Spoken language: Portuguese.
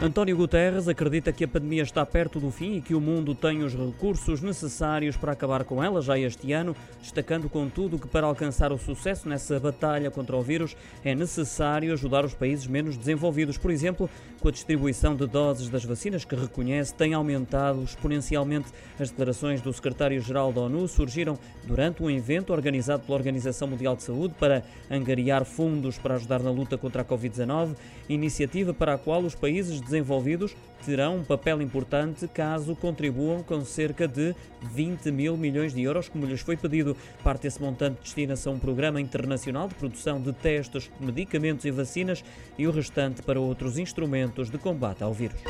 António Guterres acredita que a pandemia está perto do fim e que o mundo tem os recursos necessários para acabar com ela já este ano, destacando, contudo, que para alcançar o sucesso nessa batalha contra o vírus é necessário ajudar os países menos desenvolvidos. Por exemplo, com a distribuição de doses das vacinas, que reconhece tem aumentado exponencialmente. As declarações do secretário-geral da ONU surgiram durante um evento organizado pela Organização Mundial de Saúde para angariar fundos para ajudar na luta contra a Covid-19, iniciativa para a qual os países desenvolvidos terão um papel importante caso contribuam com cerca de 20 mil milhões de euros, como lhes foi pedido. Parte desse montante destina-se a um programa internacional de produção de testes, medicamentos e vacinas e o restante para outros instrumentos de combate ao vírus.